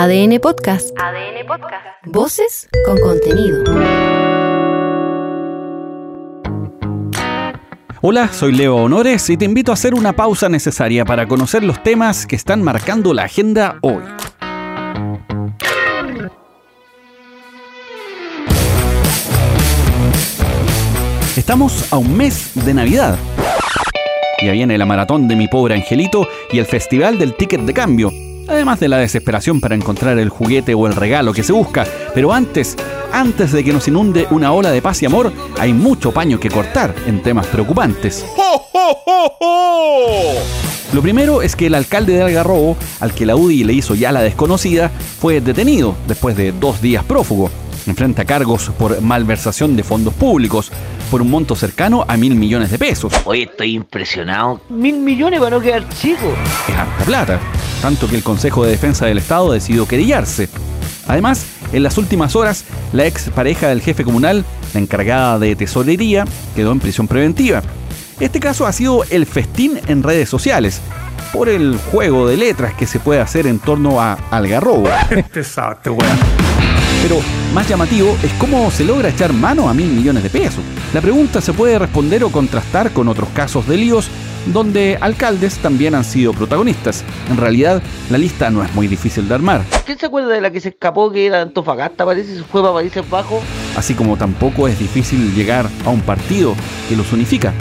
ADN Podcast. ADN Podcast. Voces con contenido. Hola, soy Leo Honores y te invito a hacer una pausa necesaria para conocer los temas que están marcando la agenda hoy. Estamos a un mes de Navidad. Ya viene la maratón de mi pobre angelito y el festival del ticket de cambio. Además de la desesperación para encontrar el juguete o el regalo que se busca. Pero antes, antes de que nos inunde una ola de paz y amor, hay mucho paño que cortar en temas preocupantes. Lo primero es que el alcalde de Algarrobo, al que la UDI le hizo ya la desconocida, fue detenido después de dos días prófugo enfrenta cargos por malversación de fondos públicos por un monto cercano a mil millones de pesos. Hoy estoy impresionado. Mil millones para no quedar chico. Es harta plata, tanto que el Consejo de Defensa del Estado decidió querellarse. Además, en las últimas horas, la ex pareja del jefe comunal, la encargada de tesorería, quedó en prisión preventiva. Este caso ha sido el festín en redes sociales, por el juego de letras que se puede hacer en torno a Algarrobo. Weón. Pero más llamativo es cómo se logra echar mano a mil millones de pesos. La pregunta se puede responder o contrastar con otros casos de líos donde alcaldes también han sido protagonistas. En realidad, la lista no es muy difícil de armar. ¿Quién se acuerda de la que se escapó que era Antofagasta, parece? Se fue para Países Bajos. Así como tampoco es difícil llegar a un partido que los unifica.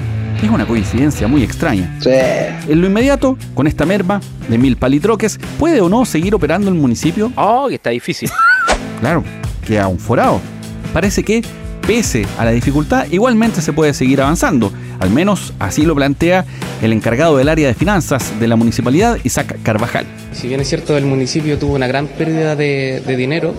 Es una coincidencia muy extraña. Sí. En lo inmediato, con esta merma de mil palitroques, ¿puede o no seguir operando el municipio? Oh, que está difícil. Claro, queda un forado. Parece que, pese a la dificultad, igualmente se puede seguir avanzando. Al menos así lo plantea el encargado del área de finanzas de la municipalidad, Isaac Carvajal. Si bien es cierto, el municipio tuvo una gran pérdida de, dinero,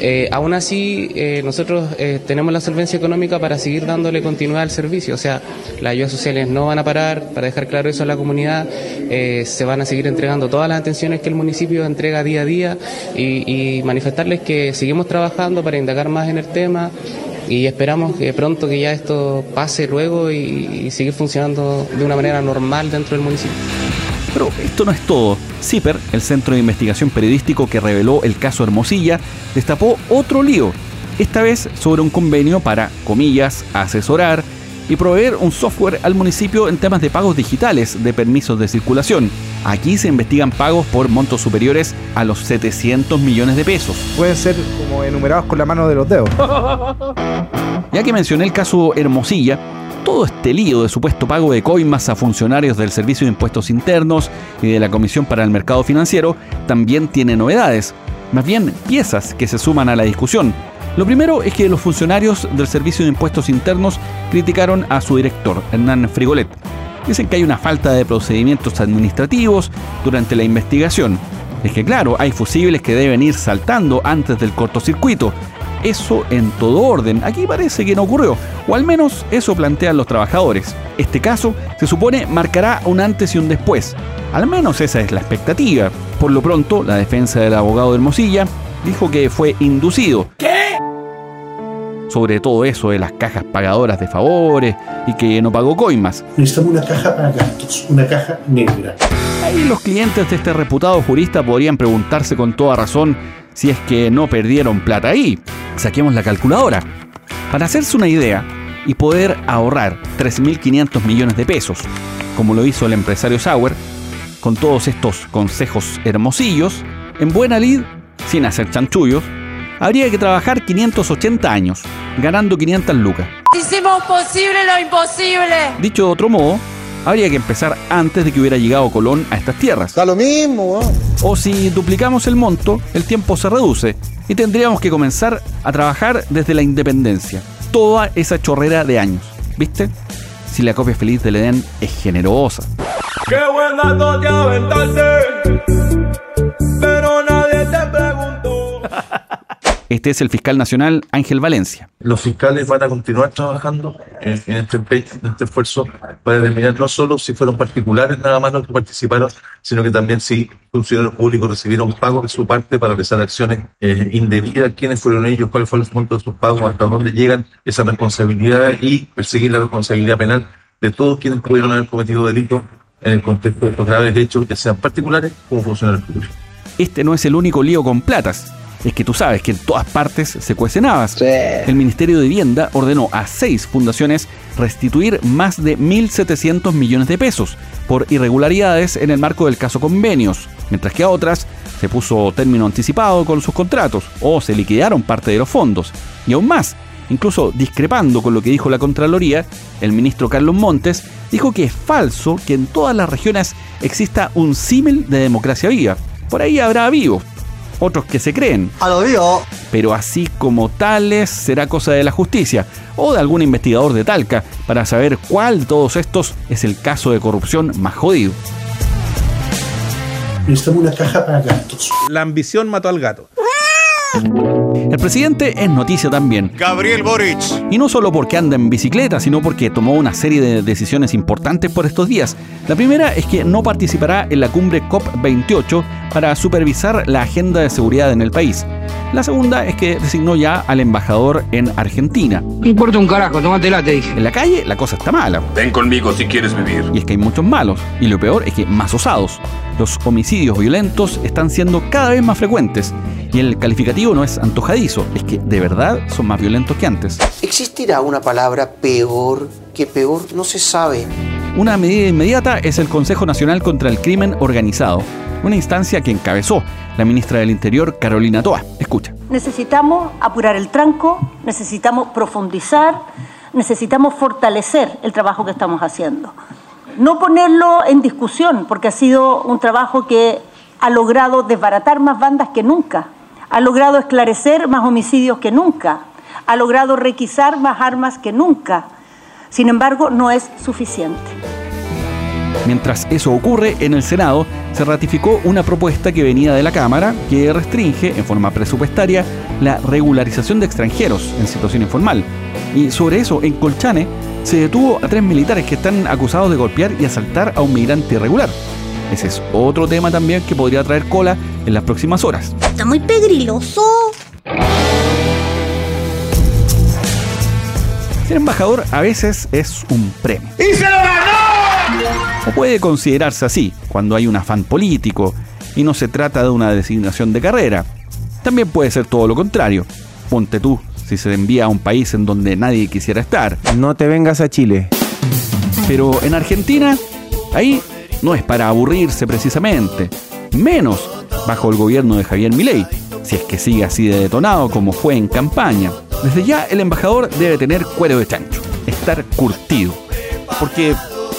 eh, aún así, eh, nosotros eh, tenemos la solvencia económica para seguir dándole continuidad al servicio. O sea, las ayudas sociales no van a parar, para dejar claro eso a la comunidad, se van a seguir entregando todas las atenciones que el municipio entrega día a día y manifestarles que seguimos trabajando para indagar más en el tema y esperamos que pronto que ya esto pase luego y, y seguir funcionando de una manera normal dentro del municipio. Pero esto no es todo. CIPER, el centro de investigación periodístico que reveló el caso Hermosilla, destapó otro lío, esta vez sobre un convenio para, comillas, asesorar y proveer un software al municipio en temas de pagos digitales de permisos de circulación. Aquí se investigan pagos por montos superiores a los 700 millones de pesos. Pueden ser como enumerados con la mano de los dedos. Ya que mencioné el caso Hermosilla, todo este lío de supuesto pago de coimas a funcionarios del Servicio de Impuestos Internos y de la Comisión para el Mercado Financiero también tiene novedades, más bien piezas que se suman a la discusión. Lo primero es que los funcionarios del Servicio de Impuestos Internos criticaron a su director, Hernán Frigolet. Dicen que hay una falta de procedimientos administrativos durante la investigación. Es que claro, hay fusibles que deben ir saltando antes del cortocircuito, eso en todo orden. Aquí parece que no ocurrió, o al menos eso plantean los trabajadores. Este caso se supone marcará un antes y un después. Al menos esa es la expectativa. Por lo pronto, la defensa del abogado de Hermosilla dijo que fue inducido. ¿Qué? Sobre todo eso de las cajas pagadoras de favores y que no pagó coimas. Necesitamos una caja para gastos, una caja negra. Ahí los clientes de este reputado jurista podrían preguntarse con toda razón si es que no perdieron plata ahí. Saquemos la calculadora. Para hacerse una idea y poder ahorrar 3.500 millones de pesos, como lo hizo el empresario Sauer, con todos estos consejos hermosillos, en buena lid, sin hacer chanchullos, habría que trabajar 580 años, ganando 500 lucas. Hicimos posible lo imposible. Dicho de otro modo, habría que empezar antes de que hubiera llegado Colón a estas tierras. Está lo mismo, ¿no? O si duplicamos el monto, el tiempo se reduce y tendríamos que comenzar a trabajar desde la independencia. Toda esa chorrera de años. ¿Viste? Si la copia feliz del Edén es generosa. Qué buen dato te aventaste, Este es el fiscal nacional Ángel Valencia. Los fiscales van a continuar trabajando en, en este, empeño, en este esfuerzo para determinar no solo si fueron particulares nada más los que participaron, sino que también si funcionarios públicos recibieron pagos de su parte para realizar acciones eh, indebidas, quiénes fueron ellos, cuáles fueron los montos de sus pagos, hasta dónde llegan esa responsabilidad y perseguir la responsabilidad penal de todos quienes pudieron haber cometido delitos en el contexto de estos graves hechos, que sean particulares como funcionarios públicos. este no es el único lío con platas. Es que tú sabes que en todas partes se cuecen habas. El Ministerio de Vivienda ordenó a seis fundaciones restituir más de 1.700 millones de pesos por irregularidades en el marco del caso convenios, mientras que a otras se puso término anticipado con sus contratos o se liquidaron parte de los fondos. Y aún más, incluso discrepando con lo que dijo la Contraloría, el ministro Carlos Montes dijo que es falso que en todas las regiones exista un símil de democracia viva. Por ahí habrá vivos, otros que se creen. A lo vivo. Pero así como tales será cosa de la justicia o de algún investigador de Talca para saber cuál de todos estos es el caso de corrupción más jodido. Necesitamos una caja para gastos. La ambición mató al gato. El presidente es noticia también. Gabriel Boric. Y no solo porque anda en bicicleta, sino porque tomó una serie de decisiones importantes por estos días. La primera es que no participará en la cumbre COP28 para supervisar la agenda de seguridad en el país. La segunda es que designó ya al embajador en Argentina. No importa un carajo, tómatela, te dije. En la calle la cosa está mala. Ven conmigo si quieres vivir. Y es que hay muchos malos. Y lo peor es que más osados. Los homicidios violentos están siendo cada vez más frecuentes. Y el calificativo no es antojadizo, es que de verdad son más violentos que antes. ¿Existirá una palabra peor que peor? No se sabe. Una medida inmediata es el Consejo Nacional contra el Crimen Organizado, una instancia que encabezó la ministra del Interior, Carolina Toa. Escucha. Necesitamos apurar el tranco, necesitamos profundizar, necesitamos fortalecer el trabajo que estamos haciendo. No ponerlo en discusión, porque ha sido un trabajo que ha logrado desbaratar más bandas que nunca, ha logrado esclarecer más homicidios que nunca, ha logrado requisar más armas que nunca. Sin embargo, no es suficiente. Mientras eso ocurre, en el Senado se ratificó una propuesta que venía de la Cámara que restringe en forma presupuestaria la regularización de extranjeros en situación informal. Y sobre eso, en Colchane, se detuvo a tres militares que están acusados de golpear y asaltar a un migrante irregular. Ese es otro tema también que podría traer cola en las próximas horas. Está muy pegriloso. Ser embajador a veces es un premio. ¡Y se lo ganó! O puede considerarse así, cuando hay un afán político y no se trata de una designación de carrera. También puede ser todo lo contrario. Ponte tú, si se envía a un país en donde nadie quisiera estar. No te vengas a Chile. Pero en Argentina, ahí no es para aburrirse precisamente. Menos bajo el gobierno de Javier Milei, si es que sigue así de detonado como fue en campaña. Desde ya el embajador debe tener cuero de chancho, estar curtido, porque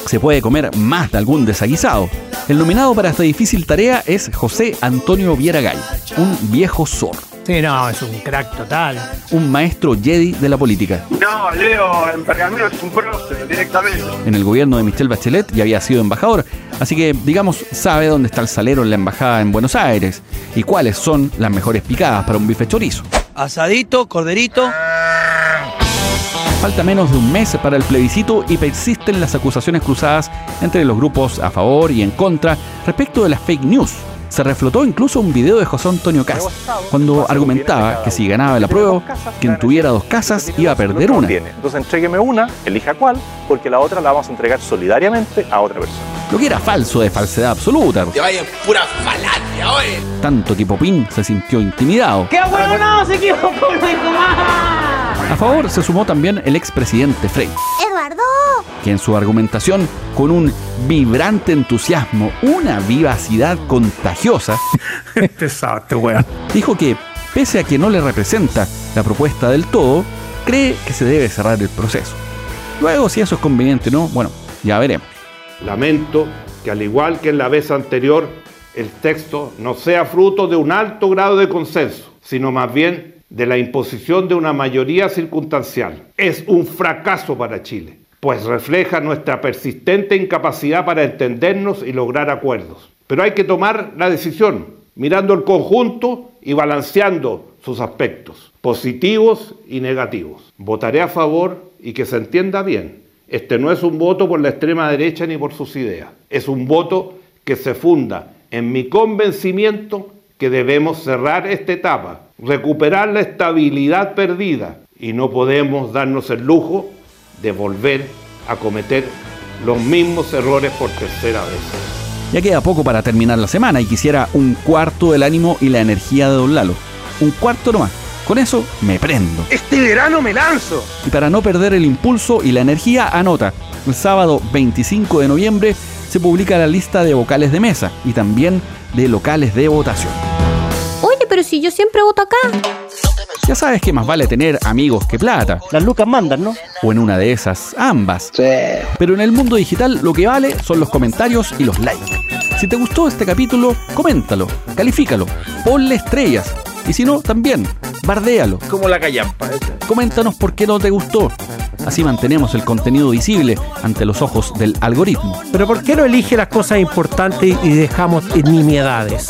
se puede comer más de algún desaguisado. El nominado para esta difícil tarea es José Antonio Vieragay, un viejo zorro. Sí, no, es un crack total. Un maestro Jedi de la política. No, Leo, en Pergamino es un prócer directamente. En el gobierno de Michelle Bachelet ya había sido embajador, así que, digamos, sabe dónde está el salero en la embajada en Buenos Aires y cuáles son las mejores picadas para un bife chorizo. Asadito, corderito. Falta menos de un mes para el plebiscito y persisten las acusaciones cruzadas entre los grupos a favor y en contra respecto de las fake news. Se reflotó incluso un video de José Antonio Cast cuando argumentaba que si ganaba la prueba, quien tuviera dos casas iba a perder una. Entonces entrégueme una, elija cuál, porque la otra la vamos a entregar solidariamente a otra persona. Lo que era falso de falsedad absoluta. Te vaya pura falacia, oye. Tanto que Popín se sintió intimidado. ¡Qué bueno no! ¡Se equivocó! A favor se sumó también el expresidente Frey. ¡Eduardo! que en su argumentación, con un vibrante entusiasmo, una vivacidad contagiosa, Este weón. dijo que, pese a que no le representa la propuesta del todo, cree que se debe cerrar el proceso. Luego, si eso es conveniente o no, bueno, ya veremos. Lamento que al igual que en la vez anterior, el texto no sea fruto de un alto grado de consenso, sino más bien de la imposición de una mayoría circunstancial. Es un fracaso para Chile, pues refleja nuestra persistente incapacidad para entendernos y lograr acuerdos. Pero hay que tomar la decisión, mirando el conjunto y balanceando sus aspectos, positivos y negativos. Votaré a favor y que se entienda bien. Este no es un voto por la extrema derecha ni por sus ideas. Es un voto que se funda en mi convencimiento que debemos cerrar esta etapa, recuperar la estabilidad perdida y no podemos darnos el lujo de volver a cometer los mismos errores por tercera vez. Ya queda poco para terminar la semana y quisiera un cuarto del ánimo y la energía de Don Lalo. Un cuarto nomás. Con eso me prendo. Este verano me lanzo. Y para no perder el impulso y la energía, anota. El sábado 25 de noviembre se publica la lista de vocales de mesa y también de locales de votación. Pero si yo siempre voto acá. Ya sabes que más vale tener amigos que plata. Las lucas mandan, ¿no? O en una de esas, ambas. Sí. Pero en el mundo digital lo que vale son los comentarios y los likes. Si te gustó este capítulo, coméntalo, califícalo, ponle estrellas. Y si no, también, bardéalo. Como la callampa. Coméntanos por qué no te gustó. Así mantenemos el contenido visible ante los ojos del algoritmo. Pero ¿por qué no elige las cosas importantes y dejamos nimiedades?